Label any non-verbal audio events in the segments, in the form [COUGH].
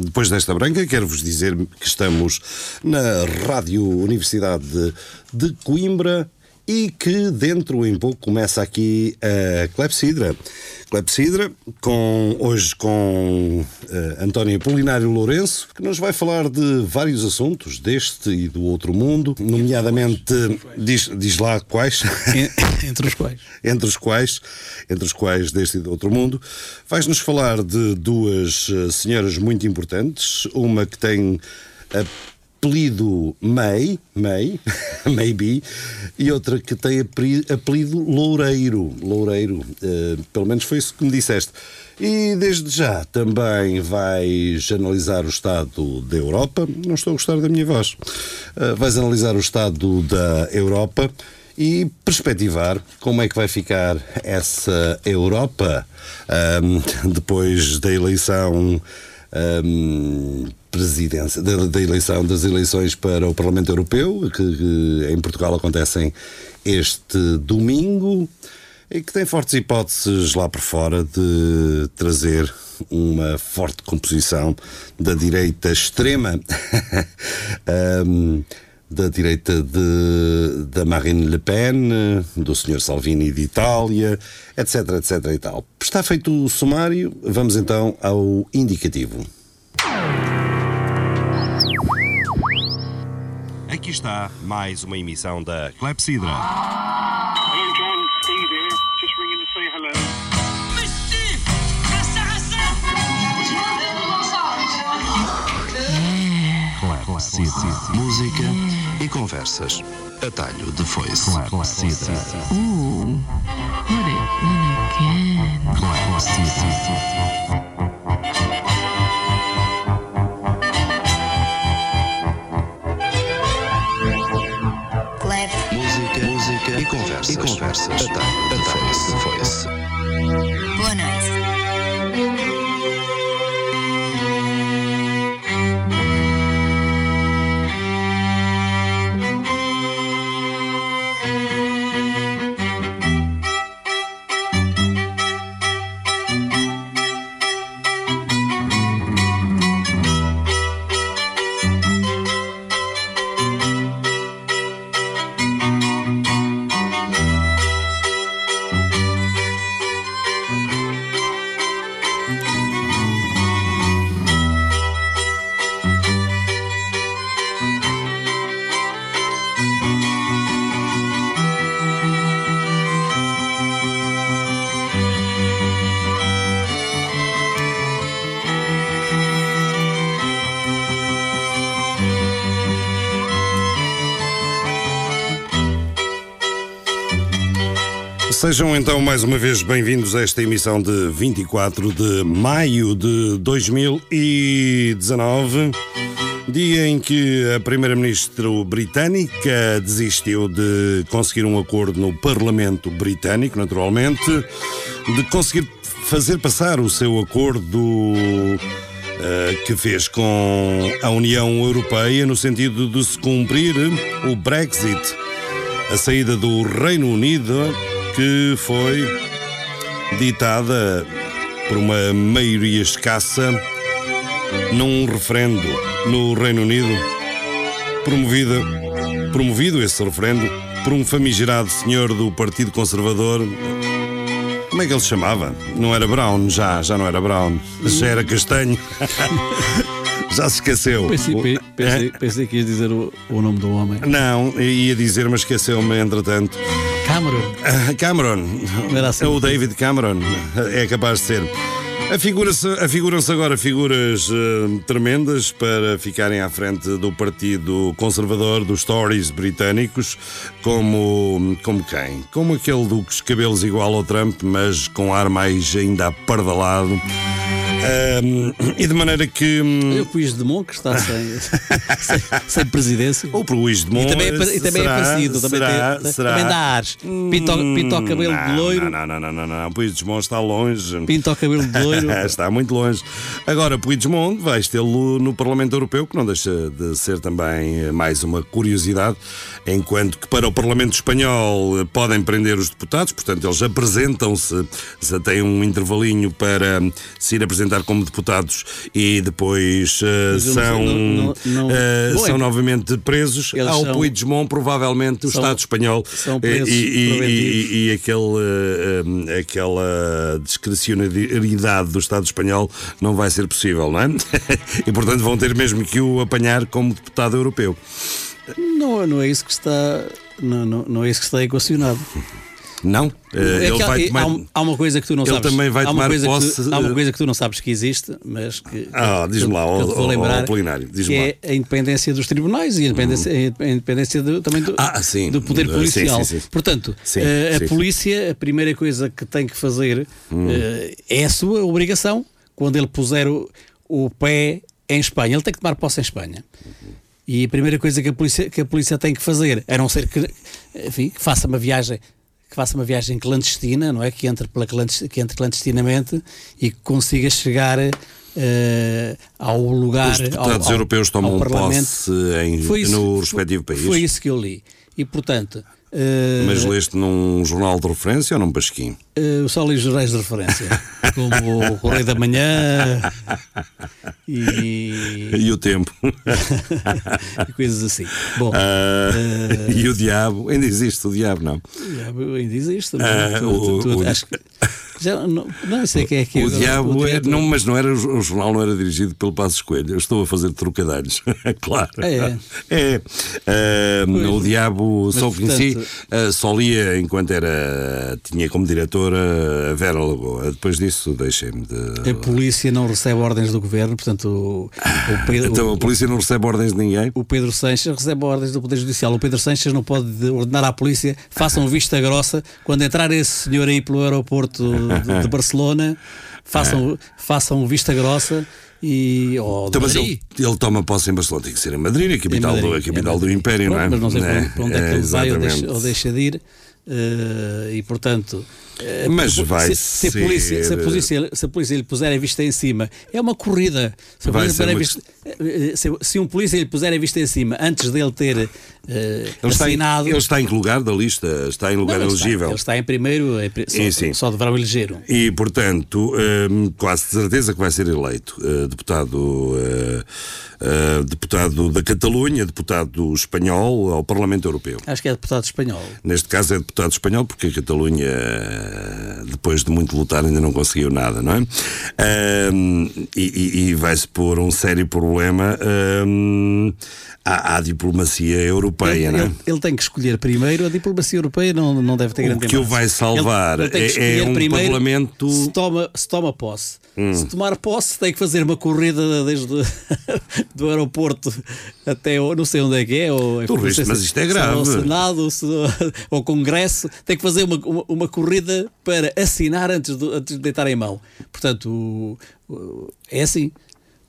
depois desta branca, quero-vos dizer que estamos na Rádio Universidade de, Coimbra e que dentro em pouco começa aqui a Clepsidra. Clepsidra, com, hoje com uh, António Polinário Lourenço, que nos vai falar de vários assuntos, deste e do outro mundo, nomeadamente, diz, diz lá quais? [LAUGHS] entre os quais? entre os quais, entre os quais deste e do outro mundo. Vais-nos falar de duas uh, senhoras muito importantes, uma que tem a apelido May, May, [LAUGHS] Maybe, e outra que tem apelido Loureiro, Loureiro, uh, pelo menos foi isso que me disseste. E desde já também vais analisar o estado da Europa. Não estou a gostar da minha voz. Uh, vais analisar o estado da Europa e perspectivar como é que vai ficar essa Europa um, depois da eleição um, presidência, da, da, eleição, das eleições para o Parlamento Europeu, que, que, em Portugal acontecem este domingo e que tem fortes hipóteses lá por fora de trazer uma forte composição da direita extrema. [LAUGHS] um, da direita de, da Marine Le Pen, do Sr. Salvini de Itália, etc, etc e tal. Está feito o sumário, vamos então ao indicativo. Aqui está mais uma emissão da Clepsidra. Clepsidra. Música e conversas. Atalho de foice. Clepsidra. Ooh, what it again. Clepsidra. Conversas. E Sejam então mais uma vez bem-vindos a esta emissão de 24 de maio de 2019, dia em que a Primeira-Ministra britânica desistiu de conseguir um acordo no Parlamento Britânico, naturalmente, de conseguir fazer passar o seu acordo. Uh, que fez com a União Europeia no sentido de se cumprir o Brexit, a saída do Reino Unido que foi ditada por uma maioria escassa num referendo no Reino Unido, promovida, promovido esse referendo por um famigerado senhor do Partido Conservador. Como é que ele se chamava? Não era Brown, já, já não era Brown, já era castanho. [LAUGHS] já se esqueceu. Pensei, pensei, pensei que ia dizer o, o nome do homem. Não, ia dizer, mas esqueceu-me entretanto. Cameron. Uh, Cameron. Assim. É o David Cameron. É capaz de ser. Afiguram-se afiguram agora figuras uh, tremendas para ficarem à frente do Partido Conservador dos Tories britânicos, como, como quem? Como aquele dos cabelos igual ao Trump, mas com ar mais ainda apardalado. Um, e de maneira que. O Puigdemont que está sem, [LAUGHS] sem, sem, presidência. O Puigdemont. E também é, e também é será, é parecido, também, será, tem, será? também dá ares. Pinta, pinta o cabelo não, de loiro. Não, não, não, não, não. O Puigdemont está longe. Pinta o cabelo de loiro. [LAUGHS] está muito longe. Agora, Puigdemont vais tê-lo no Parlamento Europeu, que não deixa de ser também mais uma curiosidade, enquanto que para o Parlamento Espanhol podem prender os deputados, portanto, eles apresentam-se, têm um intervalinho para se ir apresentar apresentar como deputados e depois uh, são, não, não, uh, Bom, são é novamente presos. Ao são, Puigdemont, provavelmente, o são, Estado espanhol e, e, e, e, aquele, uh, aquela discrecionalidade do Estado espanhol não vai ser possível, não é? [LAUGHS] e portanto vão ter mesmo que o apanhar como deputado europeu. Não, não é isso que está. Não, não, não é isso que está equacionado. [LAUGHS] Não? É ele vai tomar... há, uma coisa que tu não ele sabes. Ele também vai tomar posse. Tu, há uma coisa que tu não sabes que existe, mas que. Ah, diz-me lá, que, vou lembrar, que é a independência dos tribunais e a independência, hum. a independência do, também do, ah, do poder policial. Sim, sim, sim. Portanto, eh, a polícia, a primeira coisa que tem que fazer hum. é a sua obrigação quando ele puser o, o pé em Espanha. Ele tem que tomar posse em Espanha. E a primeira coisa que a polícia, que a polícia tem que fazer, a não ser que, enfim, que faça uma viagem que faça uma viagem clandestina, não é? Que entre, pela que entre clandestinamente e que consiga chegar uh, ao lugar. Os deputados ao, europeus tomam posse em, isso, no respectivo país. Foi isso que eu li. E, portanto, Uh, Mas leste num jornal de referência ou num pasquim? Uh, só li jornais de referência, [LAUGHS] como o Correio da Manhã e. E o Tempo. [LAUGHS] e coisas assim. Bom, uh, e o Diabo? Ainda existe o Diabo, não? O Diabo ainda existe. Tu, tu, tu, o, acho que já, não, não sei quem é que é. O diabo, o é, não, mas não era, o jornal não era dirigido pelo Passo Escolha. Eu estou a fazer trocadilhos, [LAUGHS] claro. É. é. Uh, o diabo mas, só conheci, uh, só lia enquanto era. tinha como diretora a Vera Lagoa. Depois disso deixei-me de. A polícia não recebe ordens do governo, portanto. O, o Pedro, então a polícia não recebe ordens de ninguém? O Pedro Sanches recebe ordens do Poder Judicial. O Pedro Sanches não pode ordenar à polícia façam vista grossa quando entrar esse senhor aí pelo aeroporto de, de Barcelona, façam, é. façam vista grossa e oh, então, mas ele, ele, toma posse em Barcelona, tem que ser em Madrid, a capital, Madrid, do, a capital do Império, Pronto, não é? Mas não sei é, para onde é que é, ele vai ou deixa, ou deixa de ir. Uh, e portanto, mas vai se, se, a polícia, se, a polícia, se a polícia lhe puser a vista em cima, é uma corrida. Se, muito... vista, uh, se, se, um polícia lhe puser a vista em cima antes dele ter ele assinado. Está em, ele está em que lugar da lista? Está em lugar não, ele elegível? Está, ele está em primeiro, é, só, e, sim. só deverão eleger um. E portanto, quase certeza que vai ser eleito deputado uh, deputado da Catalunha, deputado espanhol ao Parlamento Europeu. Acho que é deputado espanhol. Neste caso é deputado espanhol, porque a Catalunha, eh, depois de muito lutar, ainda não conseguiu nada, não é? Uh, e, e vai-se pôr um sério problema. Uh, à, à, diplomacia europeia, ele, não é? Ele, ele, tem que escolher primeiro, a diplomacia europeia não, não deve ter grande O que o vai salvar ele, ele é, é, um primeiro, parlamento. Se toma, se toma posse. Hum. Se tomar posse, tem que fazer uma corrida desde [LAUGHS] do aeroporto até não sei onde é que é. Ou, tu viste, mas isto é grave. Ao Senado, [LAUGHS] ao Congresso, tem que fazer uma, uma, uma corrida para assinar antes de, antes de deitar em mão. Portanto, é assim.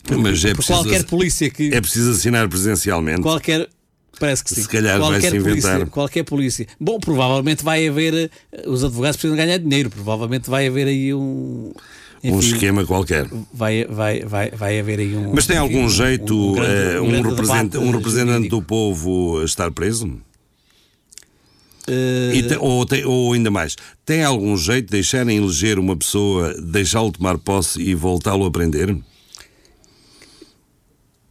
Mas é preciso, qualquer polícia que. É preciso assinar presencialmente. Qualquer. Parece que sim. Se calhar qualquer vai se inventar. Polícia, qualquer polícia. Bom, provavelmente vai haver. Eh, os advogados precisam ganhar dinheiro. Provavelmente vai haver aí um. Enfim, um esquema qualquer. Vai, vai, vai, vai haver aí um. Mas tem algum enfim, jeito um, um, grande, um, um representante, um representante do povo estar preso? Uh... Te, ou, ou ainda mais, tem algum jeito de deixarem eleger uma pessoa, deixá-lo tomar posse e voltá-lo a prender?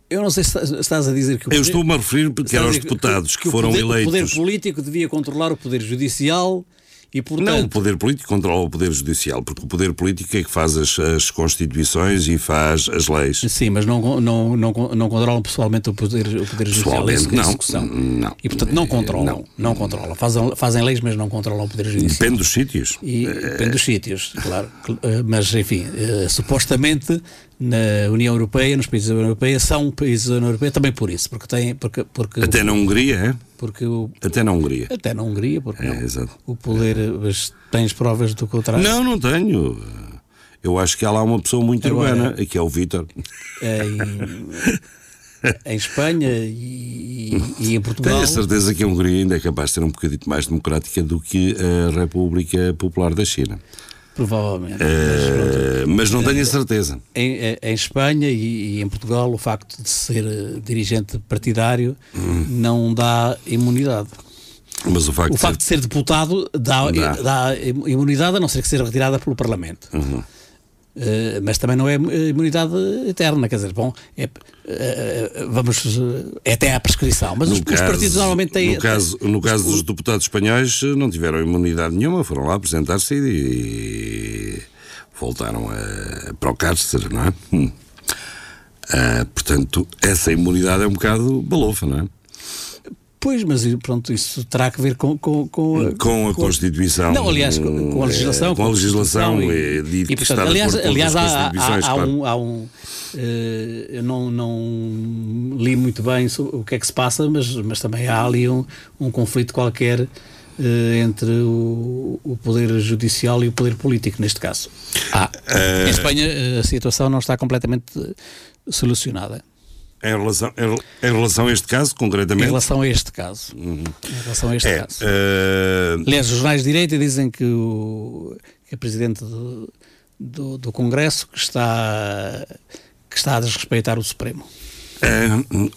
Eu não sei se estás a dizer que poder, Eu estou-me a referir porque eram os deputados que, que, que foram poder, eleitos. O poder político devia controlar o poder judicial e, portanto... Não, o poder político controla o poder judicial, porque o poder político é que faz as, as constituições e faz as leis. Sim, mas não, não, não, não controlam pessoalmente o poder, o poder judicial. Não, não. E, portanto, não controlam. Não, não controlam. Fazem, fazem leis, mas não controlam o poder judicial. Depende dos sítios. E, depende dos sítios, claro. Eh, mas, enfim, uh, supostamente na União Europeia, nos países da União Europeia, são países da União Europeia também por isso, porque tem, porque, porque até na Hungria, é? Porque o, até na Hungria, até na Hungria, porque é, o poder, mas tens provas do contrário? Não, não tenho. Eu acho que há lá uma pessoa muito Agora, urbana, que é o Vítor. Em, [LAUGHS] em Espanha e, e, em Portugal. Tenho a certeza que a Hungria ainda é capaz de ser um bocadinho mais democrática do que a República Popular da China. Provavelmente. Uh, mas, não tenho a certeza. Em, em Espanha e, e, em Portugal, o facto de ser eh, dirigente partidário hum. não dá imunidade. Mas o facto, o facto de, ser... de ser deputado dá, dá. dá, imunidade, a não ser que seja retirada pelo Parlamento. Uhum. Uh, mas também não é imunidade eterna, quer dizer, bom, é, uh, vamos, é até à prescrição. Mas os, caso, os, partidos normalmente têm. No caso, no caso dos deputados espanhóis, não tiveram imunidade nenhuma, foram lá apresentar-se e, e, voltaram a, para o cárcere, não é? Hum. Uh, portanto, essa imunidade é um bocado balofa, não é? Pois, mas pronto, isso terá que ver com... Com, com, com a Constituição. Não, aliás, com, com a legislação. É, com a legislação e, e, e portanto, aliás, aliás há, há, há, um... Há um uh, eu não, não li muito bem o que é que se passa, mas, mas também há ali um, um conflito qualquer uh, entre o, o Poder Judicial e o Poder Político, neste caso. Ah, uh... Em Espanha a situação não está completamente solucionada. Em relação, em, relação a este caso, concretamente? Em relação a este caso. Uhum. Em relação a este é, caso. Uh... Aliás, os jornais de direita dizem que o, que Presidente do, do, do, Congresso que está, que está a desrespeitar o Supremo. É,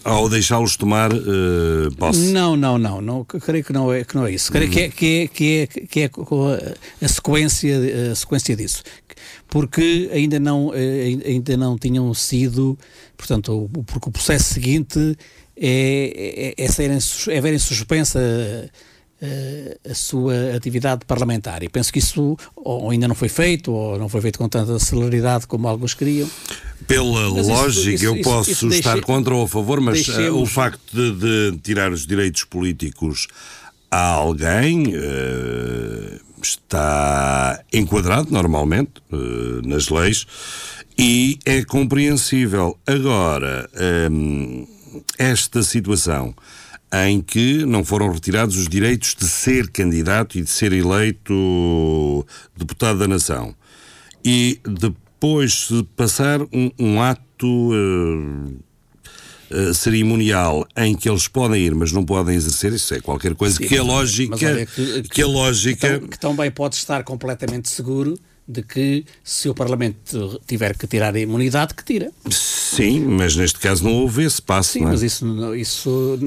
ao deixá-los tomar uh, posse? Não, não, não, não. Creio que não é, que não é isso. Creio uhum. que, é, que, é, que, é, que é a sequência, a sequência disso. Porque ainda não, ainda não tinham sido Portanto, o, porque o processo seguinte é, é, é, serem, é verem suspensa a, eh, a, sua atividade parlamentar. E penso que isso ou ainda não foi feito, ou não foi feito com tanta celeridade como alguns queriam. Pela mas lógica, isso, isso, eu posso isso, estar deixe, contra ou a favor, mas uh, o facto de, de, tirar os direitos políticos a alguém uh, está enquadrado normalmente nas leis e é compreensível. Agora, hum, esta situação em que não foram retirados os direitos de ser candidato e de ser eleito deputado da nação. E depois de passar um, um ato uh, uh, cerimonial em que eles podem ir, mas não podem exercer, isso é qualquer coisa Sim, que, a lógica, que, que, a lógica. Que, que também pode estar completamente seguro de que se o Parlamento tiver que tirar a imunidade, que tira. Sim, mas neste caso não houve esse passo. Sim, é? mas isso, isso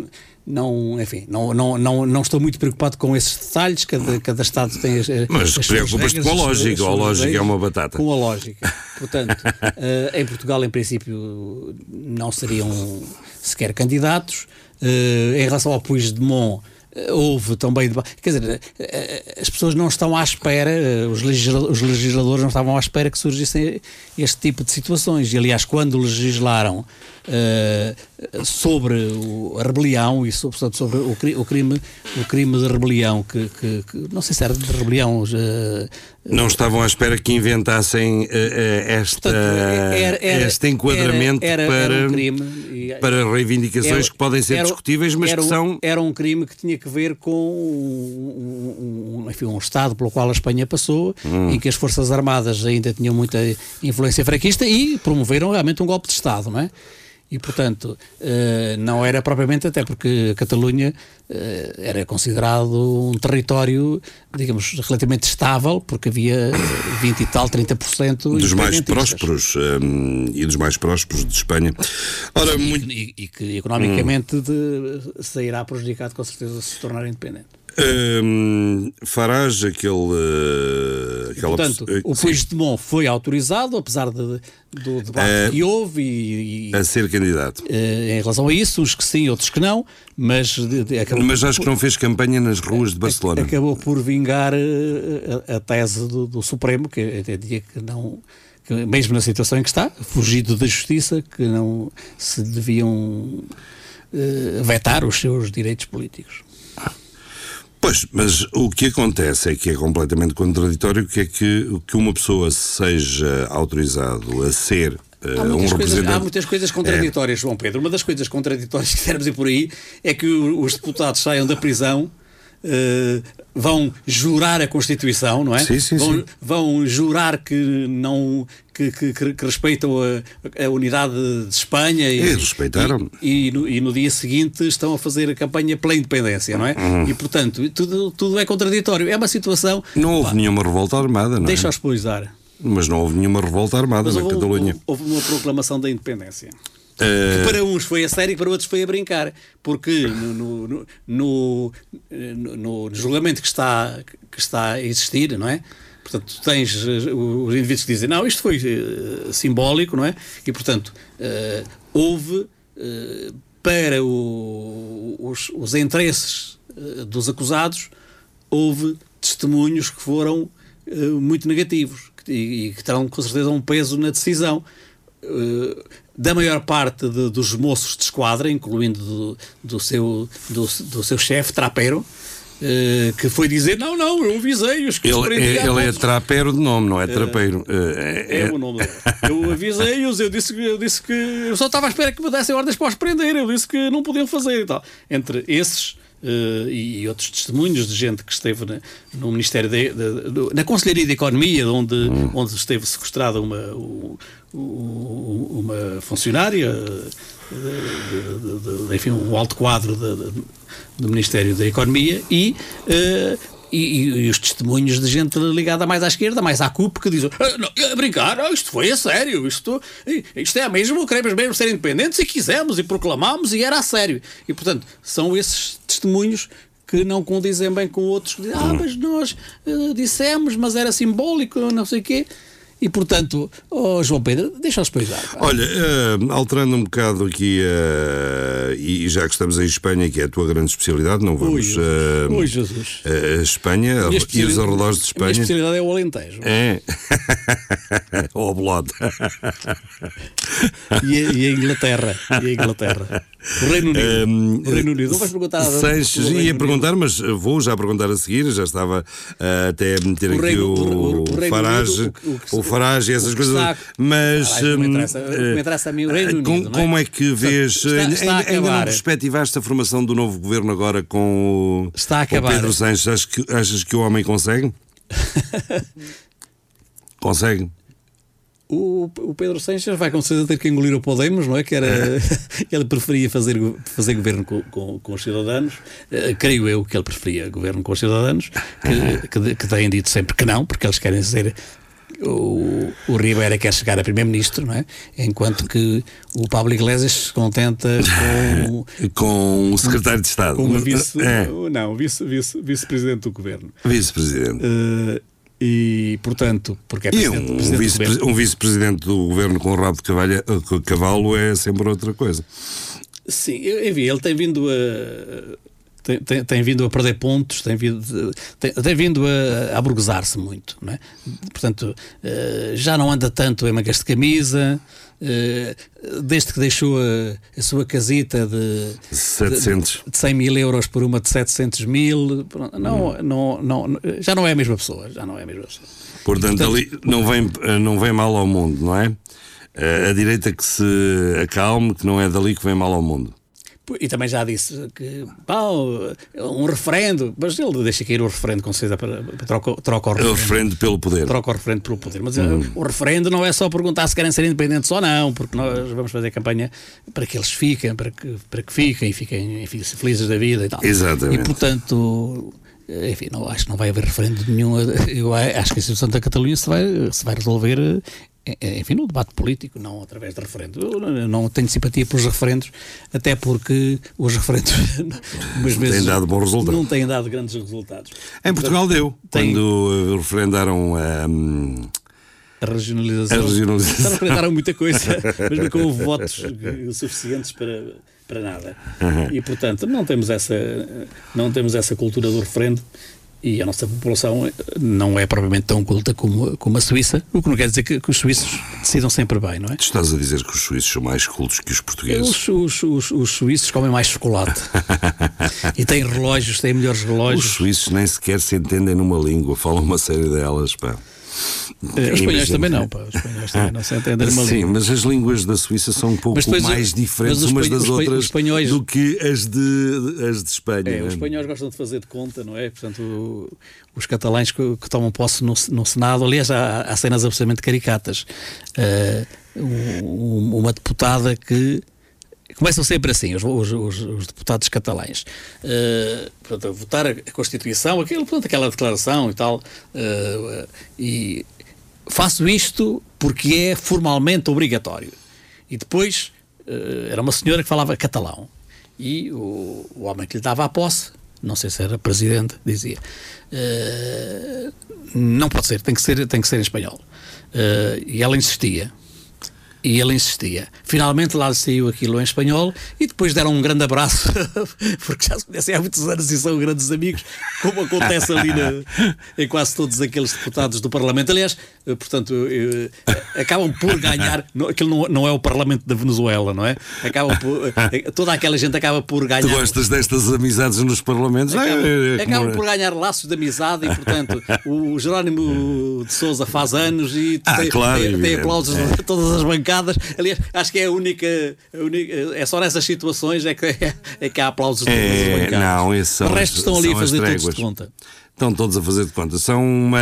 não, enfim, não, não, não, não estou muito preocupado com esses detalhes, cada, cada Estado tem as, Mas preocupas-te com a lógica, a lógica é uma batata. Com a lógica. Portanto, uh, [LAUGHS] em Portugal, em princípio, não seriam sequer candidatos. Uh, em relação ao Puigdemont, houve também. Quer dizer, as pessoas não estão à espera, os legisladores não estavam à espera que surgissem este tipo de situações. E, aliás, quando legislaram uh, sobre o, a rebelião e sobre, sobre o, o, crime, o crime de rebelião, que, que, que não sei se era de rebelião. Uh, não estavam à espera que inventassem uh, esta, Portanto, era, era, este enquadramento era, para, um e, para reivindicações que podem ser discutíveis, mas que são. Era um crime que tinha que ver com um, um, enfim, um Estado pelo qual a Espanha passou, hum. em que as Forças Armadas ainda tinham muita influência fraquista e promoveram realmente um golpe de Estado, não é? E, portanto, eh, não era propriamente, até porque a Catalunha eh, era considerado um território, digamos, relativamente estável, porque havia 20 e tal, 30% dos mais prósperos um, e dos mais prósperos de Espanha. Ora, muito... e, e que economicamente hum. de, sairá prejudicado, com certeza, se tornar independente. Um, Farage, aquele. Uh, aquela Portanto, o Puigdemont foi autorizado, apesar de, do debate uh, que houve. E, e, a ser candidato. Uh, em relação a isso, uns que sim, outros que não, mas. De, de, mas acho por, que não fez campanha nas ruas de Barcelona. Acabou por vingar a, a tese do, do, Supremo, que entendia que não. Que mesmo na situação em que está, fugido da justiça, que não se deviam vetar os seus direitos políticos. Pois, mas o que acontece é que é completamente contraditório que é que, que uma pessoa seja autorizado a ser Há muitas, um coisas, há muitas coisas contraditórias, é. João Pedro. Uma das coisas contraditórias que queremos ir por aí é que os deputados saiam da prisão Uh, vão jurar a Constituição, não é? Sim, sim, vão, sim. vão jurar que não que, que, que respeitam a, a, unidade de Espanha e, e respeitaram e, e, no, e, no, dia seguinte estão a fazer a campanha pela independência, não é? Uhum. E portanto tudo, tudo é contraditório. É uma situação. Não houve pá, nenhuma revolta armada, não é? Deixa-os poisar. Mas não houve nenhuma revolta armada Mas na houve, Catalunha. Houve uma proclamação da independência. Que para uns foi a sério e para outros foi a brincar. Porque no, no, no, no julgamento que está, que está a existir, não é? Portanto, tens os indivíduos que dizem, não, isto foi simbólico, não é? E, portanto, houve para o, os, os interesses dos acusados, houve testemunhos que foram muito negativos e, e que terão com certeza um peso na decisão. Da maior parte de, dos moços de esquadra, incluindo do, do seu, do, do seu chefe, Trapero, Uh, que foi dizer: Não, não, eu avisei-os que Ele, é, ele é trapero de nome, não é trapeiro. Uh, é, é, o nome. Eu avisei-os, eu disse, eu disse que eu só estava à espera que me dessem ordens para os prender, eu disse que não podiam fazer e tal. Entre esses Uh, e, outros testemunhos de gente que esteve na, no Ministério de, de, de, na Conselharia de Economia, onde, hum. onde esteve sequestrada uma, uma funcionária, de, enfim, um alto quadro do Ministério da Economia e uh, e, e, e, os testemunhos de gente ligada mais à esquerda, mais à CUP, que dizem ah, não, a brincar, ah, isto foi a sério, isto, isto é mesmo, queremos mesmo ser independentes e quisemos e proclamamos e era a sério. E portanto, são esses testemunhos que não condizem bem com outros que dizem, ah, mas nós uh, dissemos, mas era simbólico, não sei o quê. E, portanto, oh, João Pedro, deixa-os poisar. Olha, uh, alterando um bocado aqui, uh, e já que estamos em Espanha, que é a tua grande especialidade, não vamos. Ui, uh, Ui Jesus. A Espanha e os arredores de Espanha. A minha especialidade é o Alentejo. É. [LAUGHS] Ou [LAUGHS] a e, a Inglaterra. E a Inglaterra. O Reino Unido. Um, o Reino Unido. Não vais perguntar nada. Sanches, ia perguntar, mas vou já perguntar a seguir. Já estava uh, até a meter o aqui Reino, o, o, o Farage, Unido, o, o, Farage e essas coisas. Está, mas. Ah, me interessa, me interessa a mim o Reino Unido. Com? Como é que vês. Está, está ainda, ainda não perspectivaste a formação do novo governo agora com o, está a acabar. Pedro Sanches? Achas que, achas que o homem consegue? [LAUGHS] consegue? O, o, Pedro Sanches vai com certeza ter que engolir o Podemos, não é? Que era, [LAUGHS] ele preferia fazer, fazer governo com, com, com os cidadãos. Uh, creio eu que ele preferia governo com os cidadãos, que, [LAUGHS] que, que têm dito sempre que não, porque eles querem ser. O, o Ribeira quer chegar a Primeiro-Ministro, não é? Enquanto que o Pablo Iglesias se contenta com. [LAUGHS] com o Secretário de Estado. Com vice. É. Não, vice-presidente vice, vice do governo. Vice-presidente. Uh, e, portanto, porque é presidente, e um, presidente um vice-presidente do, do governo com o rabo de eh, cavalo é sempre outra coisa. Sim, enfim, ele tem vindo a. Tem, tem, tem, vindo a perder pontos, tem vindo, tem, tem vindo a, a aburguesar-se muito. Não é? Portanto, uh, já não anda tanto em mangas de camisa, uh, desde que deixou a, a, sua casita de, 700. De, de 100 mil euros por uma de 700 mil, não, hum. não, não, já não é a mesma pessoa. Já não é a mesma pessoa. Portanto, Portanto ali não vem, não vem mal ao mundo, não é? A direita que se acalme, que não é dali que vem mal ao mundo. E também já disse que um referendo, mas ele deixa cair o referendo com certeza para, troca, troca o referendo. O referendo pelo poder. Troca o referendo pelo poder. Mas uhum. o referendo não é só perguntar se querem ser independentes ou não, porque nós vamos fazer campanha para que eles fiquem, para que, para que fiquem, fiquem enfim, felizes da vida e tal. Exatamente. E portanto. Enfim, não, acho que não vai haver referendo nenhum. Eu acho que a situação da Catalunha se vai, se vai resolver é, é, enfim, no debate político, não através de referendos. Eu não tenho simpatia pelos referendos, até porque os referendos [LAUGHS] umas vezes têm dado bons resultados. não têm dado grandes resultados. Em Portugal deu, tem... quando referendaram a. Um... A regionalização. A regionalização. referendaram muita coisa, [LAUGHS] mas nunca houve votos suficientes para, para nada. Uhum. E, portanto, não temos, essa, não temos essa cultura do referendo e a nossa população não é propriamente tão culta como, como a Suíça, o que não quer dizer que, que os suíços decidam sempre bem, não é? Tu estás a dizer que os suíços são mais cultos que os portugueses? Os, os, os, os suíços comem mais chocolate [LAUGHS] e têm relógios, têm melhores relógios. Os suíços nem sequer se entendem numa língua, falam uma série delas, pá. Eh, os espanhóis também não, pá. Os espanhóis também não se entendem uma Sim, língua. mas as línguas da Suíça são um pouco mais diferentes umas das outras espanhóis... do que as de, as de Espanha. É, os espanhóis gostam de fazer de conta, não é? Portanto, os catalães que, que tomam posse no, no, Senado, aliás, há, há cenas absolutamente caricatas. Uh, uma deputada que começam sempre assim, os, os, os deputados catalães. Uh, portanto, a votar a Constituição, aquilo, portanto, aquela declaração e tal, uh, e faço isto porque é formalmente obrigatório. E depois uh, era uma senhora que falava catalão. E o, o homem que lhe dava a posse não sei se era presidente, dizia: não pode ser, tem que ser, tem que ser em espanhol. E ela insistia. E ele insistia. Finalmente lá saiu aquilo em espanhol e depois deram um grande abraço, [LAUGHS] porque já se conhecem há muitos anos e são grandes amigos, como acontece ali na, em quase todos aqueles deputados do Parlamento. Aliás, eh, portanto, eh, acabam por ganhar. Aquilo não, não é o Parlamento da Venezuela, não é? Acabam por, eh, toda aquela gente acaba por ganhar. Tu gostas destas amizades nos Parlamentos? Acabam, é, é, acabam por ganhar laços de amizade e, portanto, o Jerónimo de Souza faz anos e ah, tem, claro, tem, tem aplausos é. de todas as bancadas. Aliás, acho que é a única. A única é só nessas situações é que, é, que há aplausos bancadas. Não, esses são, o resto estão ali a fazer todos de conta. Estão todos a fazer de conta. São uma,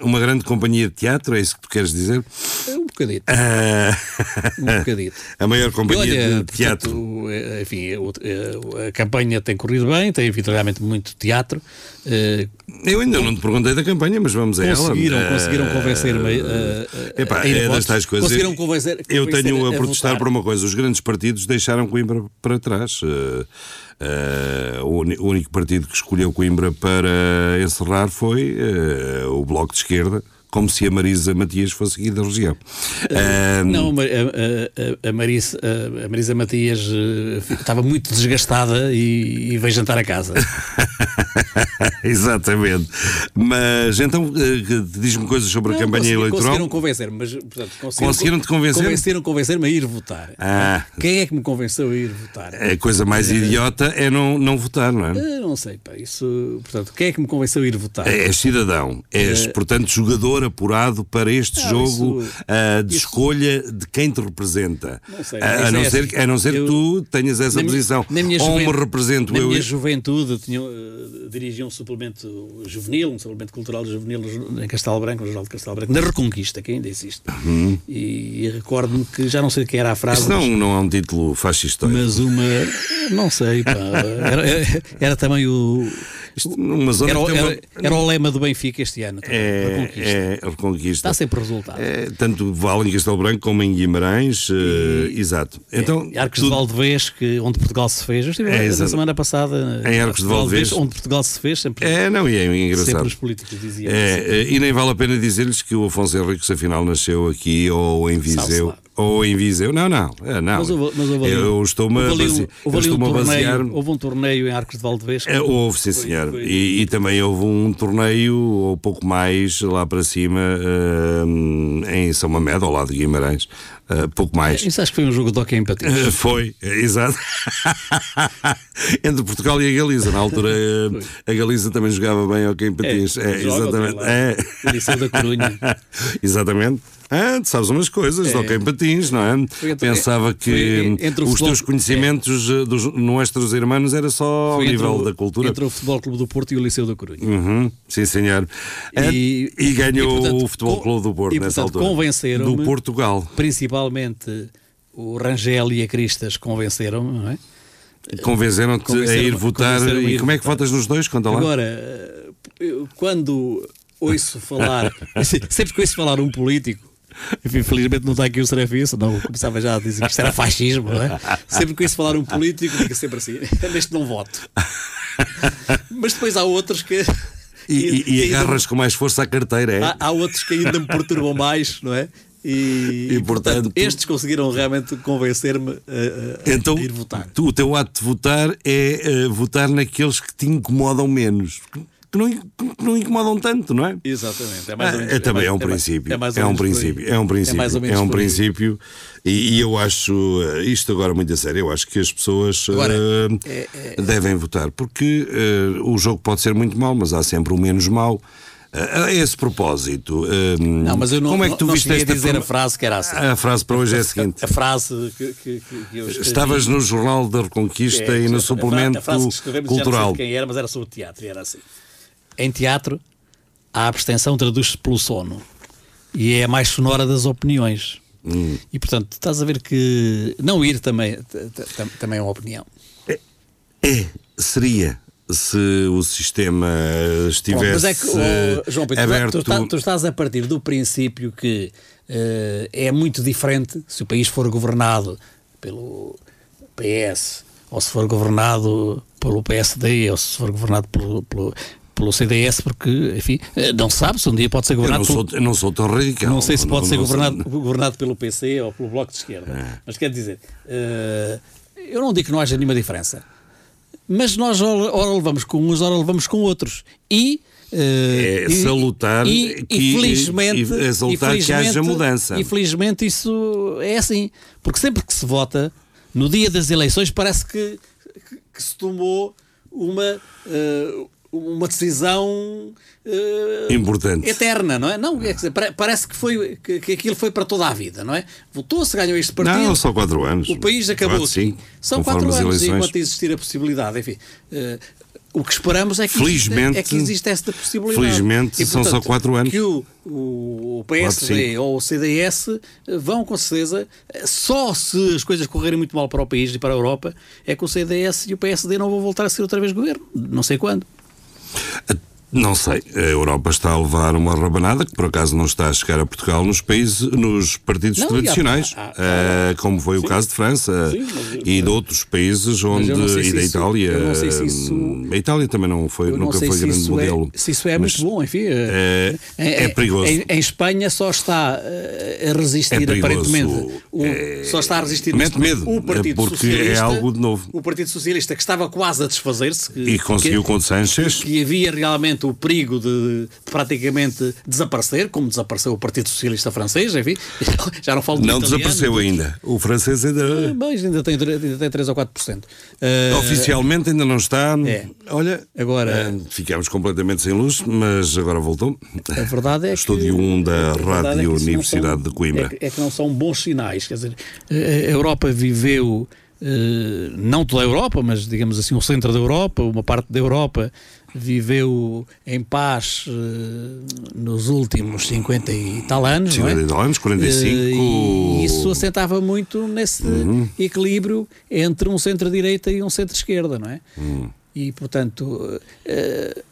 uma grande companhia de teatro, é isso que tu queres dizer? Um bocadito. Uh... Um bocadito. [LAUGHS] A maior companhia olha, de teatro. Portanto, eh, enfim, a, a, campanha tem corrido bem, tem havido realmente muito teatro. Uh, eu ainda não te perguntei da campanha, mas vamos a conseguiram, ela. Conseguiram convencer-me. Uh, Epá, é das tais coisas. Conseguiram convencer, convencer Eu tenho a, a protestar votar. por uma coisa: os grandes partidos deixaram Coimbra para trás. Uh, Uh, o único partido que escolheu Coimbra para encerrar foi uh, o Bloco de Esquerda, como se a Marisa Matias fosse aqui da região. Uh, não, a, a, a, Marisa, a, Marisa Matias uh, estava muito desgastada e, e veio jantar a casa. [LAUGHS] Exatamente. Mas então uh, diz-me coisas sobre não, a campanha consegui, eleitoral. Conseguiram convencer-me, mas portanto, conseguiram-te convencer? Convenceram convencer-me a ir votar. Ah. Quem é que me convenceu a ir votar? A coisa mais idiota é não, não votar, não é? Eu não sei, pá, isso. Portanto, quem é que me convenceu a ir votar? É, és cidadão, és, portanto, jogador apurado para este não, jogo isso, uh, de isso, escolha de quem te representa. Não sei, a, não é ser, assim, a não ser eu, que tu tenhas essa na posição. Na minha Ou me represento na eu. Na minha juventude tinha, uh, dirigia um suplemento juvenil, um suplemento cultural juvenil em Castelo Branco, no Jornal de Castelo Branco, na Reconquista, que ainda existe. Uhum. E, e recordo-me que já não sei quem era a frase. Isso não, não é um título fascista. Mas uma. Não sei, pá, era, era, era também o isto, era, era, uma... era, o lema do Benfica este ano. Também, é, reconquista. É, reconquista. Está sempre resultado. É, tanto vale em Castelo Branco como em Guimarães. Uh, exato. É, então, é, Arcos tudo... de Valdevez, que, onde Portugal se fez. Eu estive é, na semana passada em Arcos de Valdevez. Onde Portugal se fez. Sempre, é, não, e é engraçado. Sempre os políticos diziam. É, eh, e nem vale a pena dizer-lhes que o Afonso Henriques afinal nasceu aqui ou em Viseu ou em Viseu. Não, não. É, não. Mas, houve, mas houve eu estou-me a, base... houve um basear. Houve um torneio em Arcos de Valdevez? É, houve, sim, senhor. Foi. E, e, também houve um torneio, ou pouco mais, lá para cima, uh, em São Mamede, ao lado de Guimarães. Uh, pouco mais. Isso acho que foi um jogo de hockey em patins. Uh, foi, exato. [LAUGHS] Entre Portugal e a Galiza. Na altura, [LAUGHS] a Galiza também jogava bem hockey em patins. É, é exatamente. É. Liceu da Corunha. [LAUGHS] exatamente. Ah, tu sabes umas coisas, é. ok, patins, não é? Foi, Pensava que os futebol, teus conhecimentos é. dos nossos irmãos era só ao nível o, da cultura. Entre o Futebol Clube do Porto e o Liceu da Corunha. Uhum, sim, senhor. E, e ganhou e, portanto, o Futebol Clube do Porto e, nessa portanto, altura. convenceram Do Portugal. Principalmente o Rangel e a Cristas convenceram, não é? Convenceram-te a ir votar. A ir e como é que votas nos dois? Conta lá. Agora, quando ouço falar, [LAUGHS] [LAUGHS] sempre que ouço falar um político enfim, felizmente não está aqui o Serafim, senão começava já a dizer que isto era fascismo, não é? Sempre que isso falar um político, fica sempre assim: neste não voto. Mas depois há outros que. E, e, e agarras com mais força a carteira, é? Há, há outros que ainda me perturbam mais, não é? E, e, portanto, portanto, estes conseguiram realmente convencer-me a, a, então, ir votar. Tu, o teu ato de votar é uh, votar naqueles que te incomodam menos que não, que não incomodam tanto, não é? Exatamente. É, mais ou menos, é, é também é, um princípio. É, mais é um princípio. É um princípio. É, um princípio. E, e, eu acho uh, isto agora muito a sério. Eu acho que as pessoas agora, uh, devem votar porque uh, o jogo pode ser muito mau, mas há sempre o menos mau. A esse propósito, não, mas eu não, como é que tu não viste esta dizer a frase que era assim? A frase para hoje é a seguinte: a, a frase que, que, que eu escrevi, Estavas no Jornal da Reconquista é, e no suplemento a frase que cultural. quem era, mas era sobre teatro e era assim. Em teatro, a abstenção traduz-se pelo sono e é a mais sonora das opiniões. Hum. E portanto, estás a ver que não ir também, também é uma opinião. É, é seria se o sistema estivesse Bom, mas é que, oh, João Pedro, aberto... tu, tu, estás a partir do princípio que uh, é muito diferente se o país for governado pelo PS ou se for governado pelo PSD, ou se for governado pelo, pelo pelo CDS, porque, enfim, eh, não sabe se um dia pode ser governado. Eu não, sou, não sou tão radical. Não sei se pode não, ser não governado, sou... governado [LAUGHS] pelo PC ou pelo Bloco de Esquerda. É. Mas quer dizer, uh, eu não digo que não haja nenhuma diferença. Mas nós ora levamos com uns, ora levamos com outros. E. Uh, é salutar e, que, e felizmente, é salutar que haja mudança. Infelizmente isso é assim. Porque sempre que se vota, no dia das eleições, parece que, que, que se tomou uma, uh, uma decisão uh, importante eterna, não é? Não, é dizer, parece que foi que, que, aquilo foi para toda a vida, não é? Votou-se, ganhou este partido. Não, só quatro anos. O país acabou quatro. São quatro anos enquanto existir a possibilidade, enfim. Uh, o que esperamos é que, felizmente, existe, é que existe esta possibilidade. Felizmente e, portanto, são só quatro anos. Que o, o PSD ou o CDS vão com certeza, só se as coisas correrem muito mal para o país e para a Europa, é que o CDS e o PSD não vão voltar a ser outra vez governo. Não sei quando. Het Não sei. A Europa está a levar uma rabanada que por acaso não está a chegar a Portugal nos países, nos partidos não, tradicionais, há, há, há, como foi sim, o caso de França sim, mas, e de outros países onde e da Itália. Eu não sei se isso, a Itália também não foi, nunca foi grande é- modelo. É, se isso é muito bom, enfim. É, é, é perigoso. Em, em, Espanha só está eh, a resistir é aparentemente. O, é, só está a resistir mete medo, o Partido porque Socialista. É algo de novo. O Partido Socialista que estava quase a desfazer-se. E conseguiu com Sanchez. Que havia realmente o perigo de, de, praticamente desaparecer, como desapareceu o Partido Socialista Francês, enfim, [LAUGHS] já não falo de Não desapareceu ainda. O francês ainda. Ah, bem, ainda, tem, ainda tem 3 ou 4%. Uh, Oficialmente ainda não está. É. Olha, agora. Uh, ficámos completamente sem luz, mas agora voltou. A verdade é [LAUGHS] Estúdio que. 1 da Rádio é Universidade são, de Coimbra. É, é, que não são bons sinais. Quer dizer, a Europa viveu. Uh, não toda a Europa, mas digamos assim, o centro da Europa, uma parte da Europa viveu em paz uh, nos últimos 50 e tal anos. 50 e tal anos, 45. Uh, e isso assentava muito nesse uhum. equilíbrio entre um centro-direita e um centro-esquerda, não é? Uhum. E, portanto, uh,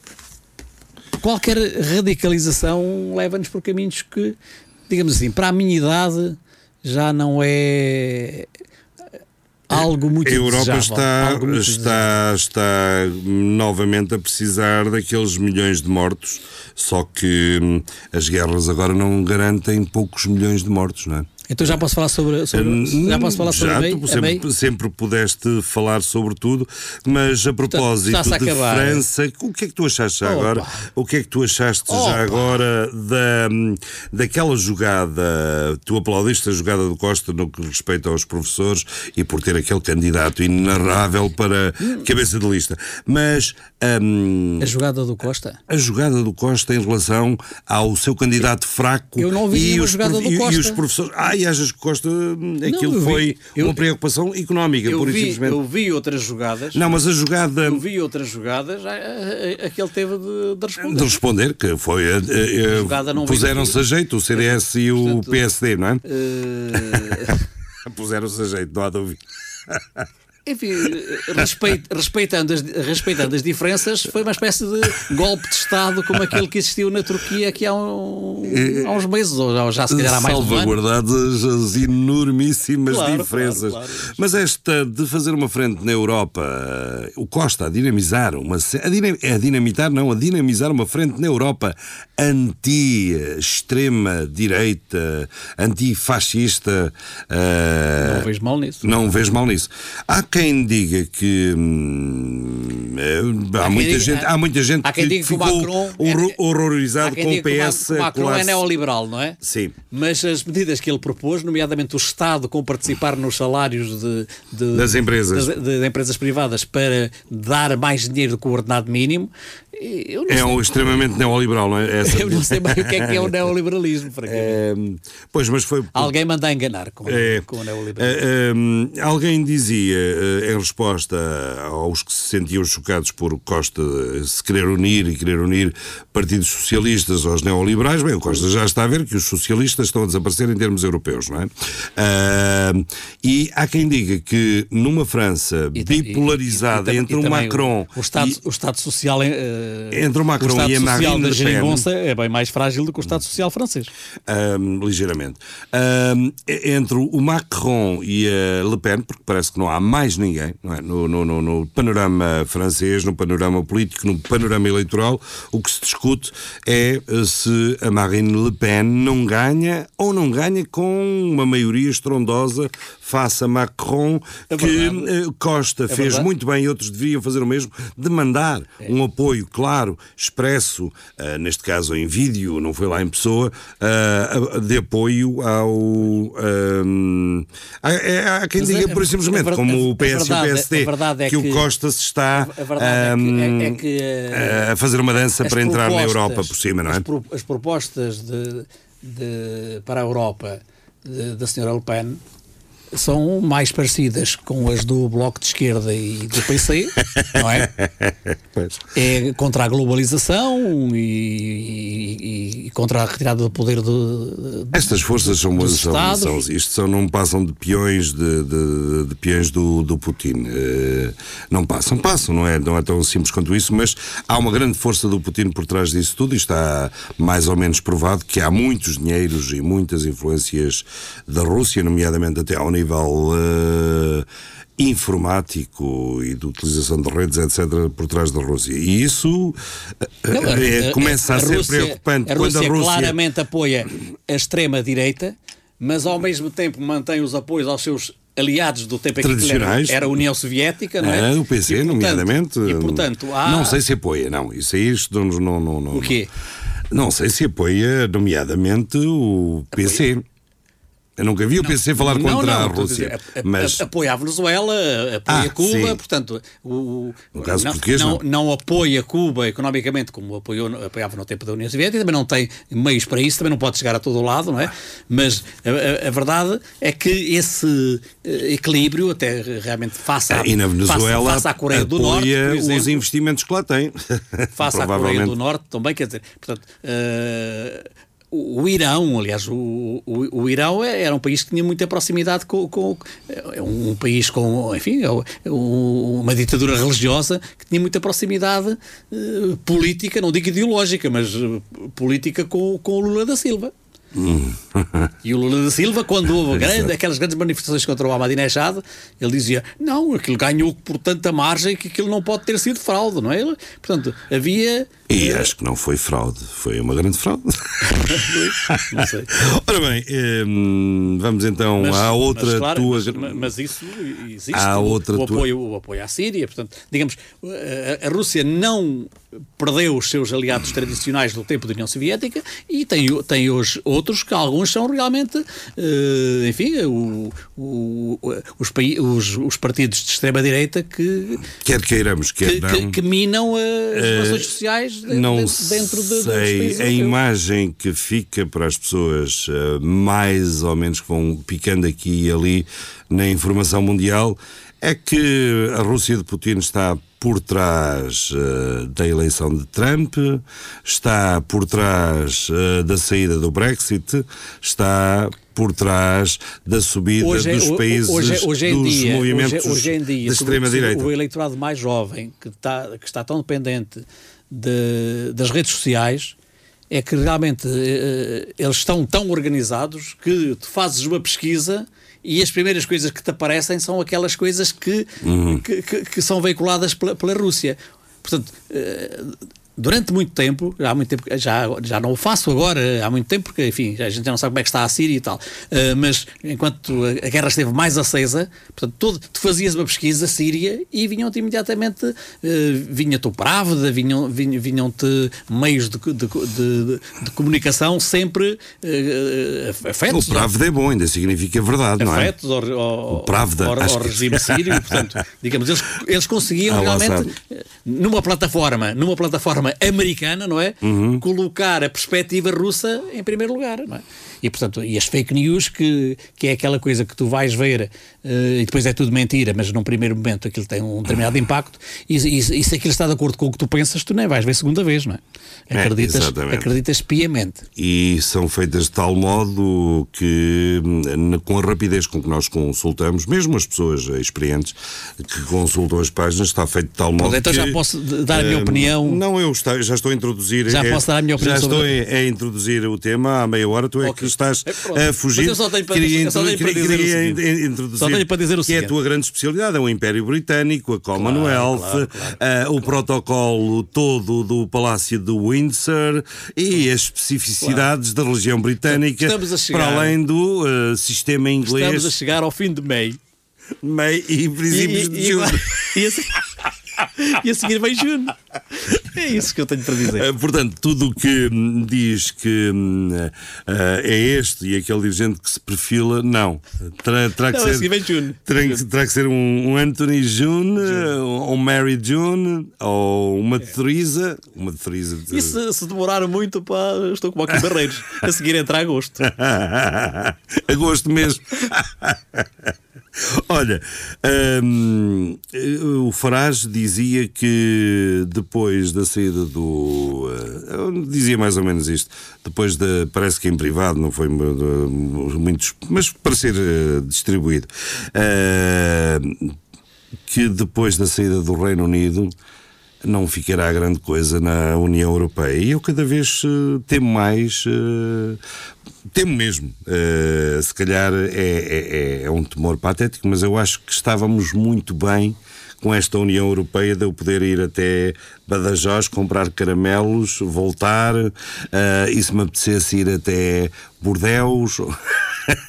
qualquer radicalização leva-nos por caminhos que, digamos assim, para a minha idade já não é algo muito A Europa está, está, está novamente a precisar daqueles milhões de mortos, só que hum, as guerras agora não garantem poucos milhões de mortos, não é? Então já posso falar sobre, sobre hum, já posso falar sobre já, a Sempre, a sempre pudeste falar sobre tudo, mas a propósito a de França, o que é que tu achaste já agora? O que é que tu achaste já agora da, daquela jogada? Tu aplaudiste a jogada do Costa no que respeita aos professores e por ter aquele candidato inenarrável para cabeça de lista. Mas um, a jogada do Costa? A jogada do Costa em relação ao seu candidato fraco Eu não vi e, os, jogada do Costa. e os professores. Ai, e achas que Costa, aquilo não, foi eu, uma preocupação económica, eu por vi, simplesmente. Eu vi outras jogadas. Não, mas a jogada. Eu vi outras jogadas, aquele teve de, de responder. De responder, que foi. A, a, a Puseram-se a jeito, o CDS e o Portanto, PSD, não é? Uh... [LAUGHS] Puseram-se a jeito, não há dúvida. [LAUGHS] Enfim, respeitando, as, respeitando as diferenças, foi uma espécie de golpe de Estado como aquele que existiu na Turquia aqui há, um, há uns meses, ou já se calhar há mais Salvaguardadas um as enormíssimas claro, diferenças. Claro, claro. Mas esta de fazer uma frente na Europa, o Costa a dinamizar, uma, a, dinam, a dinamitar, não, a dinamizar uma frente na Europa anti-extrema-direita, antifascista. Uh, não vejo mal nisso. Não vejo mal nisso. Há quem diga que hum, é, há, há, muita diga, gente, há muita gente há que ficou que horror, é, horrorizado com o PS. O Macron classe... é neoliberal, não é? Sim. Mas as medidas que ele propôs, nomeadamente o Estado com participar nos salários de, de das empresas das, de, de empresas privadas para dar mais dinheiro do que o ordenado mínimo, é um extremamente neoliberal, não é? [LAUGHS] Essa... Eu não sei bem o que é que é o [LAUGHS] neoliberalismo, é, pois, mas foi. Alguém manda enganar com, é, com o neoliberalismo. É, é alguém dizia, em resposta aos que se sentiam chocados por Costa se querer unir e querer unir partidos socialistas aos neoliberais. Bem, o Costa já está a ver que os socialistas estão a desaparecer em termos europeus, não é? Uh, e há quem diga que numa França e, bipolarizada e, e, entre o Macron. O, o, Estado, o Estado Social. Uh, entre o Macron o e a Marine Le Pen. é bem mais frágil do que o Estado Social francês. Uh, ligeiramente. entre o Macron e a Le Pen, porque parece que não há mais ninguém é? no, no, no, no panorama francês, no panorama político, no panorama eleitoral, o que se discute é se a Marine Le Pen não ganha ou não ganha com uma maioria estrondosa face a Macron, é que eh, Costa é fez verdade. muito bem e outros deveriam fazer o mesmo, demandar é. um apoio claro, expresso, uh, neste caso em vídeo, não foi lá em pessoa, uh, de apoio ao. Um, há, há, quem Mas diga, é, por simplesmente, é, como o PS e o PSD, que, que, o Costa se está um, que, a fazer uma dança para entrar na Europa por cima, não é? As, pro, as propostas de, de, para a Europa da senhora Le Pen são mais parecidas com as do Bloco de Esquerda e do PC, não é? [LAUGHS] Pois. É contra a globalização e, e, e, contra a retirada do poder do. Estas forças são, são, são, isto são, não passam de peões de, de, de peões do, do Putin. Uh, não passam, passam, não é, não é tão simples quanto isso, mas há uma grande força do Putin por trás disso tudo e está mais ou menos provado que há muitos dinheiros e muitas influências da Rússia, nomeadamente até ao nível nível uh, informático e de utilização de redes, etc., por trás da Rússia. E isso uh, Não, é, começa a, a, ser Rússia, preocupante. A Rússia, quando a Rússia claramente apoia a extrema-direita, mas ao mesmo tempo mantém os apoios aos seus aliados do tempo tradicionais era a União Soviética, não é? é o PC, e, nomeadamente. E, portanto, há... Não sei se apoia, não. Isso aí não, não. O quê? Não sei se apoia, nomeadamente, o PC. Eu nunca vi o PC falar não, contra não, a Rússia. Dizer, mas... Apoia a Venezuela, apoia ah, Cuba, sim. portanto, o, no caso não, português, não, não, apoia Cuba economicamente como apoiou, apoiava no tempo da União Soviética, também não tem meios para isso, também não pode chegar a todo o lado, não é? Mas a, a, a verdade é que esse eh, equilíbrio, até realmente face à, e na Venezuela, face, face à Coreia do Norte, exemplo, os investimentos que lá tem. Face à Coreia do Norte também, quer dizer, portanto. Uh, o, Irão, aliás, o, o, o, Irão é, era um país que tinha muita proximidade com, com é um país com, enfim, é uma ditadura religiosa que tinha muita proximidade uh, política, não digo ideológica, mas uh, política com, com o Lula da Silva. Hum. [LAUGHS] e o Lula da Silva, quando houve grande, aquelas grandes manifestações contra o Ahmadinejad, ele dizia: não, aquilo ganhou por tanta margem que aquilo não pode ter sido fraude, não é? Portanto, havia. E uh... acho que não foi fraude, foi uma grande fraude. não sei. [LAUGHS] Ora bem, hum, vamos então mas, à outra mas, claro, tua. Mas, mas, isso existe. Há o, outra o, apoio, tua... o apoio à Síria, portanto, digamos, a, a Rússia não perdeu os seus aliados tradicionais do tempo da União Soviética e tem, tem hoje outros que alguns são realmente, uh, enfim, o, o, os, os, os, partidos de extrema-direita que. Quer queiramos, quer que, não. Que, que minam as uh, relações sociais de, não de, dentro de, sei. A imagem que fica para as pessoas, uh, mais ou menos que vão picando aqui e ali na informação mundial, é que a Rússia de Putin está por trás uh, da eleição de Trump, está por trás uh, da saída do Brexit, está por trás da subida hoje, é- dos países hoje, hoje dos dia, movimentos hoje, hoje em dia, da extrema-direita. O eleitorado mais jovem, que está, que está tão dependente de, das redes sociais, é que realmente uh, eles estão tão organizados que tu fazes uma pesquisa e as primeiras coisas que te aparecem são aquelas coisas que, uhum. que, que, que, são veiculadas pela, pela Rússia. Portanto, uh, durante muito tempo, já há muito tempo, já, já não o faço agora, há muito tempo, porque enfim, a gente já não sabe como é que está a Síria e tal, uh, mas enquanto a guerra esteve mais acesa, portanto, todo, tu fazias uma pesquisa Síria e vinham-te imediatamente, uh, vinha-te o vinham, vinham-te meios de, de, de, de, comunicação sempre uh, afetos. O Práveda é bom, ainda significa verdade, não é? Afetos ao, ao, o Práveda, ao, ao regime sírio, portanto, [LAUGHS] digamos, eles, eles conseguiam ah, realmente, numa plataforma, numa plataforma forma americana, não é? Uhum. Colocar a perspectiva russa em primeiro lugar, não é? E, portanto, e as fake news, que, que é aquela coisa que tu vais ver uh, e depois é tudo mentira, mas num primeiro momento aquilo tem um determinado impacto, e, e, e, se aquilo está de acordo com o que tu pensas, tu nem vais ver segunda vez, não é? é acreditas, é, acreditas piamente. E são feitas de tal modo que, com a rapidez com que nós consultamos, mesmo as pessoas experientes que consultam as páginas, está feito de tal modo então que... já posso dar a minha uh, opinião? Não, eu está, já estou a introduzir... Já é, posso dar a minha opinião Já estou a, a, introduzir o tema há meia hora, tu é okay. que estás é, a fugir. Mas eu só tenho para, queria, só tenho para dizer queria, o introduzir, só tenho para dizer o que é a tua grande especialidade, é o Império Britânico, a Commonwealth, claro, claro, claro. Uh, o protocolo todo do Palácio de Windsor e as especificidades da religião britânica, chegar, para além do uh, sistema inglês. Estamos a chegar ao fim de May. May e princípios e, de junho. E, e, e a seguir [LAUGHS] vem Juno. É isso que eu tenho para dizer. Uh, portanto, tudo o que diz que uh, é este e aquele dirigente que se perfila, não. Terá, terá que não, ser. June. Terá, terá, que ser um, Anthony June, ou um Mary June, ou uma é. Teresa. Uma Teresa. E se, se demorar muito, pá, estou como aqui Barreiros. a seguir entra agosto. [LAUGHS] agosto mesmo. [LAUGHS] Olha, um, o Farage dizia que depois da saída do. Uh, dizia mais ou menos isto. Depois da. Parece que em privado, não foi muitos. Mas para ser uh, distribuído. que depois da saída do Reino Unido não ficará grande coisa na União Europeia. E eu cada vez uh, temo mais, uh, temo mesmo. Uh, se calhar é, é, é, um temor patético, mas eu acho que estávamos muito bem com esta União Europeia de eu poder ir até Badajoz, comprar caramelos, voltar, uh, e se me apetecesse ir até Bordeus.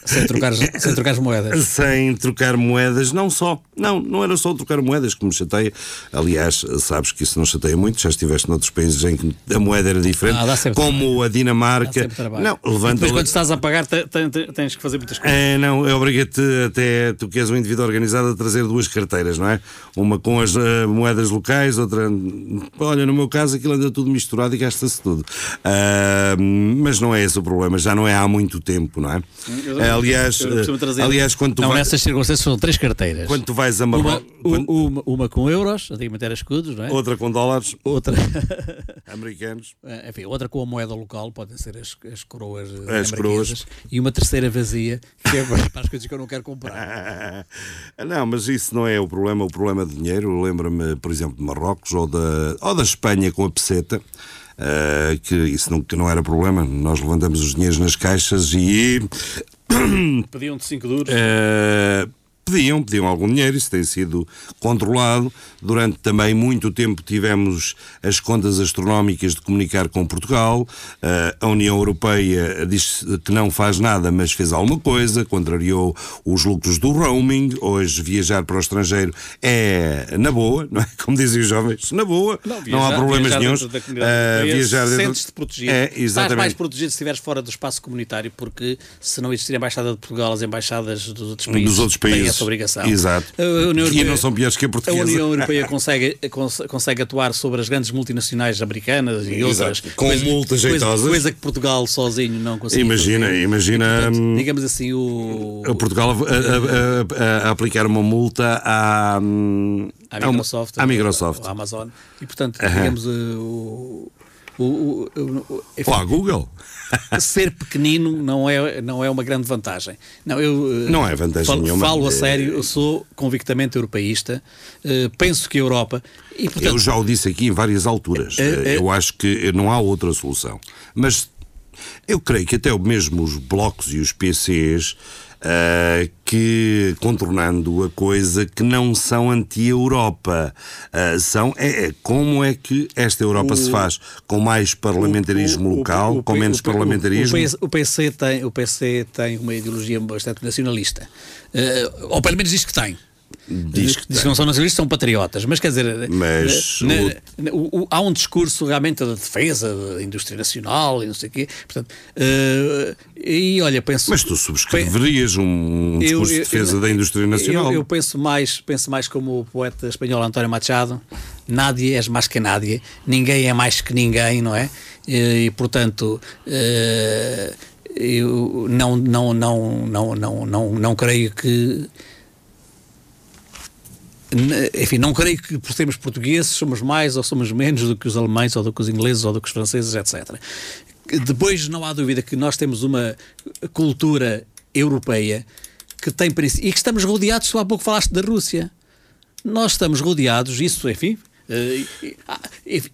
Sem trocar, sem trocar moedas. Sem trocar moedas, não só. Não, não era só trocar moedas que me chateia. Aliás, sabes que isso não chateia muito. Já estiveste noutros países em que a moeda era diferente, ah, como a Dinamarca. Não, levanta. Depois, quando estás a pagar, tens que fazer muitas coisas. É, não, eu obrigo-te até, tu que és um indivíduo organizado, a trazer duas carteiras, não é? Uma com as uh, moedas locais, outra. Olha, no meu caso, aquilo anda tudo misturado e gasta-se tudo. Uh, mas não é esse o problema, já não é há muito tempo, não é? Eu, aliás, eu aliás, quando tu não, vai... nessas circunstâncias são três carteiras. Quando tu vais a Marrocos. Uma, quando... uma, uma, com euros, antigamente era escudos, não é? Outra com dólares. Outra. [LAUGHS] americanos. É, enfim, outra com a moeda local, podem ser as, as coroas. As coroas. E uma terceira vazia, que é para [LAUGHS] as coisas que eu não quero comprar. [LAUGHS] não, mas isso não é o problema. O problema de dinheiro, lembra-me, por exemplo, de Marrocos ou da, ou da Espanha com a peseta. Uh, que isso não, que não era problema. Nós levantamos os dinheiros nas caixas e. [COUGHS] Pediam-te 5 duros. Uh, pediam, pediam algum dinheiro, isso tem sido controlado. Durante também muito tempo tivemos as contas astronómicas de comunicar com Portugal. Uh, a União Europeia diz que não faz nada, mas fez alguma coisa, contrariou os lucros do roaming. Hoje viajar para o estrangeiro é na boa, não é? Como dizem os jovens, na boa, não, viajar, não há problemas nenhums. Uh, viajar dentro... Sentes-te protegido. É, exatamente. Estás mais protegido se estiveres fora do espaço comunitário, porque se não existir a Embaixada de Portugal, as embaixadas dos outros países, dos outros países essa obrigação. Exato. Europeia, e não são piores que a portuguesa. A União Europeia [LAUGHS] consegue, consegue atuar sobre as grandes multinacionais americanas e outras. Com coisa, multas jeitosas. Coisa, coisa, que Portugal sozinho não consegue Imagina, fazer. imagina. E, portanto, hum, digamos assim, o. o Portugal a, a, a, a, aplicar uma multa à. Hum, à Microsoft. À Microsoft. À Amazon. E portanto, uh -huh. digamos, o. O, o, o, enfim, Ou à Google [LAUGHS] ser pequenino não é, não é uma grande vantagem. Não, eu eh, não é vantagem falo, nenhuma. Falo a sério, eu sou convictamente europeísta, uh, penso que a Europa. E, portanto, eu já o disse aqui em várias alturas. Uh, uh, eu acho que não há outra solução. Mas eu creio que até mesmo os blocos e os PCs uh, que, contornando a coisa, que não são anti-Europa. Uh, são, é, é, como é que esta Europa o, se faz? Com mais parlamentarismo o, o, local, com menos parlamentarismo? O, PC tem, o PC tem uma ideologia bastante nacionalista. Uh, ou pelo menos diz que tem. Diz que, Diz que não são nacionalistas, são patriotas. Mas quer dizer, mas na, na, o... há um discurso realmente da defesa da indústria nacional e não sei o quê. Portanto, uh, e olha, penso. Mas tu subscreverias um discurso eu, eu, de defesa eu, da indústria nacional? Eu, penso, mais, penso mais como o poeta espanhol António Machado: Nadie é mais que nadie, ninguém é mais que ninguém, não é? E, e portanto. Uh, eu não, não, não, não, não, não, não creio que enfim, não creio que por sermos portugueses somos mais ou somos menos do que os alemães ou do que os ingleses ou do que os franceses, etc. Depois não há dúvida que nós temos uma cultura europeia que tem e que estamos rodeados, tu há pouco falaste da Rússia. Nós estamos rodeados, isso, enfim,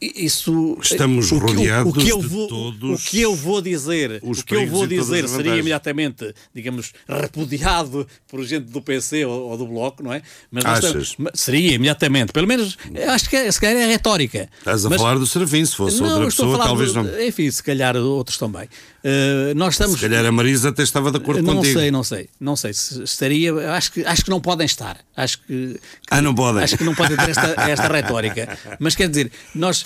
isso estamos rodeados o, o, que eu vou, todos o que eu vou dizer o que eu vou dizer seria imediatamente digamos repudiado por gente do PC ou, ou do Bloco não é? Mas? Estamos, seria imediatamente pelo menos acho que é, se calhar é retórica. Estás a mas, falar do serviço se fosse não, outra pessoa talvez do, não. enfim se calhar outros também uh, nós estamos se calhar a Marisa até estava de acordo não contigo. não sei não sei não sei se estaria acho que acho que não podem estar acho que, que ah não podem. acho que não podem ter esta, esta [LAUGHS] retórica. Mas quer dizer, nós,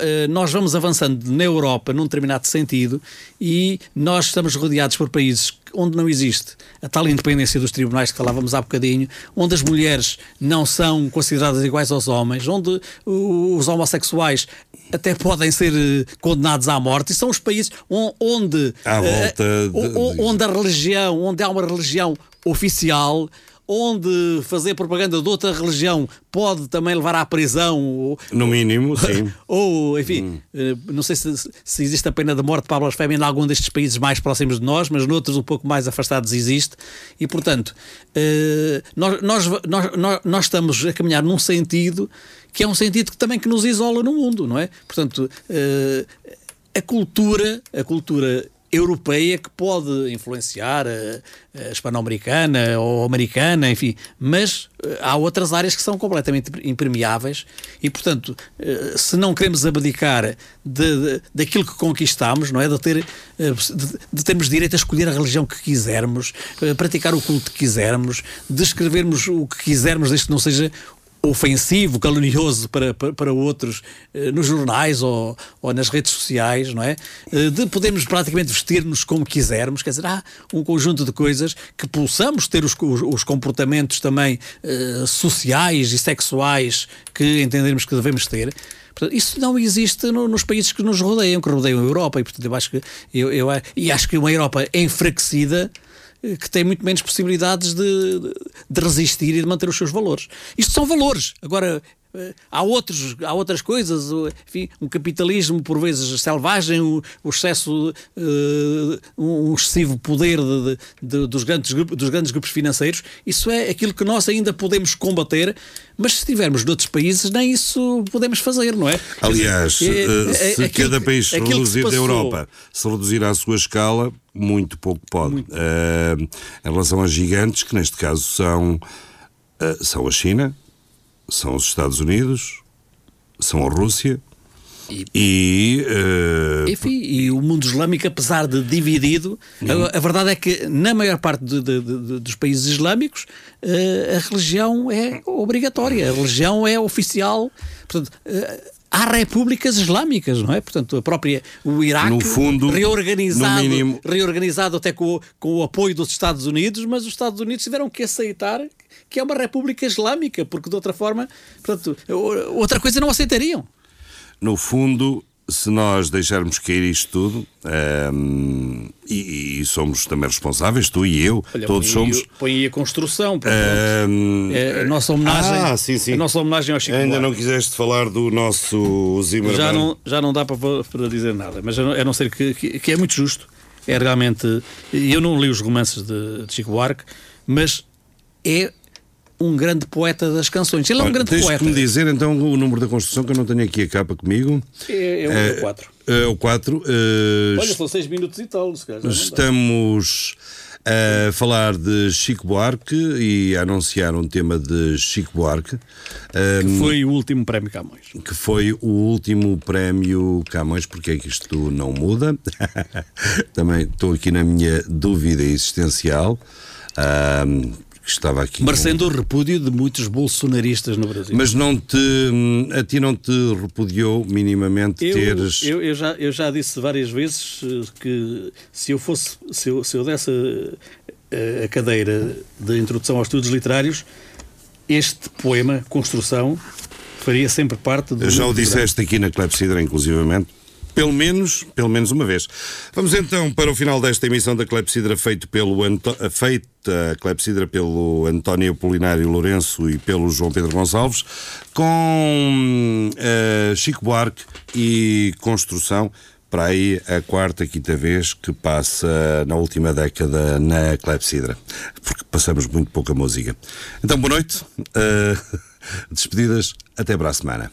eh, nós vamos avançando na Europa num determinado sentido e nós estamos rodeados por países onde não existe a tal independência dos tribunais que falávamos há bocadinho, onde as mulheres não são consideradas iguais aos homens, onde os homossexuais até podem ser eh, condenados à morte, e são os países onde, volta de... onde a religião, onde há uma religião oficial onde fazer propaganda de outra religião pode também levar à prisão. No mínimo, sim. [LAUGHS] Ou, enfim, hum. Não sei se, se, existe a pena de morte para a blasfémia em algum destes países mais próximos de nós, mas noutros um pouco mais afastados existe. E, portanto, eh, nós, nós, nós, nós estamos a caminhar num sentido que é um sentido que também que nos isola no mundo, não é? Portanto, eh, a cultura, a cultura europeia que pode influenciar a, a hispano-americana ou americana, enfim, mas uh, há outras áreas que são completamente impermeáveis e, portanto, se não queremos abdicar de, de, daquilo que conquistamos, não é? De, ter, de, de, termos direito a escolher a religião que quisermos, praticar o culto que quisermos, de escrevermos o que quisermos, desde que não seja ofensivo, calunioso para, para, para outros eh, nos jornais ou, ou, nas redes sociais, não é? Eh, de podermos praticamente vestir-nos como quisermos, quer dizer, há um conjunto de coisas que possamos ter os, os, os comportamentos também eh, sociais e sexuais que entendermos que devemos ter. Portanto, isso não existe no, nos países que nos rodeiam, que rodeiam a Europa, e portanto eu acho que eu, eu, e acho que uma Europa enfraquecida que tem muito menos possibilidades de, de, resistir e de manter os seus valores. Isto são valores. Agora, há, outros, há outras coisas, enfim, um capitalismo por vezes selvagem, o, o excesso, uh, um excessivo poder de, de, dos, grandes, dos grandes grupos financeiros, isso é aquilo que nós ainda podemos combater, mas se estivermos noutros países, nem isso podemos fazer, não é? Aliás, dizer, é, é, se aquilo, cada país se reduzir da Europa, se reduzir à sua escala, muito pouco pode. Muito. Uh, em relação a gigantes, que neste caso são, uh, são a China, são os Estados Unidos, são a Rússia. E, e, uh... Enfim, e o mundo islâmico, apesar de dividido, a, a, verdade é que na maior parte de, de, de, dos países islâmicos uh, a religião é obrigatória, a religião é oficial. Portanto, uh, há repúblicas islâmicas, não é? Portanto, a própria o Iraque no fundo, reorganizado, no mínimo... reorganizado até com, com o apoio dos Estados Unidos, mas os Estados Unidos tiveram que aceitar que é uma república islâmica, porque de outra forma, portanto, outra coisa não aceitariam. No fundo, se nós deixarmos cair isto tudo, um, ehm, e, e, somos também responsáveis, tu e eu, Olha, todos põe somos. Põe aí a construção, um, ehm, é a nossa homenagem. Ah, sim, sim. A nossa homenagem ao Chico Ainda Buarque. não quiseste falar do nosso Zimmermann. Já não, já não dá para, para dizer nada, mas a não ser que, que, que, é muito justo. É realmente. Eu não li os romances de, de Chico Buarque, mas é um grande poeta das canções. Ele é um Olha, grande tens poeta. Tens-me dizer então o número da construção, que eu não tenho aqui a capa comigo. É, é o 4. É, o 4. Uh, eh, Olha, são 6 minutos e tal. Se calhar, estamos a falar de Chico Buarque e a anunciar um tema de Chico Buarque. Que um, foi o último prémio Camões. Que foi o último prémio Camões, porque é que isto não muda? [LAUGHS] Também estou aqui na minha dúvida existencial. Um, que estava aqui. Merecendo com... o repúdio de muitos bolsonaristas no Brasil. Mas não te, a ti não te repudiou minimamente eu, teres. Eu, eu, já, eu já disse várias vezes eh, que se eu fosse, se eu, se eu desse a, a cadeira de introdução aos estudos literários, este poema, Construção, faria sempre parte do. Já o disseste aqui na Clepsidra, inclusivamente. Pelo menos, pelo menos uma vez. Vamos então para o final desta emissão da Clepsidra feito pelo feita Clepsidra pelo António Apolinário Lourenço e pelo João Pedro Gonçalves, com uh, Chico Buarque e Construção, para aí a quarta, quinta vez que passa na última década na Clepsidra, porque passamos muito pouca música. Então, boa noite, uh, [LAUGHS] despedidas, até para a semana.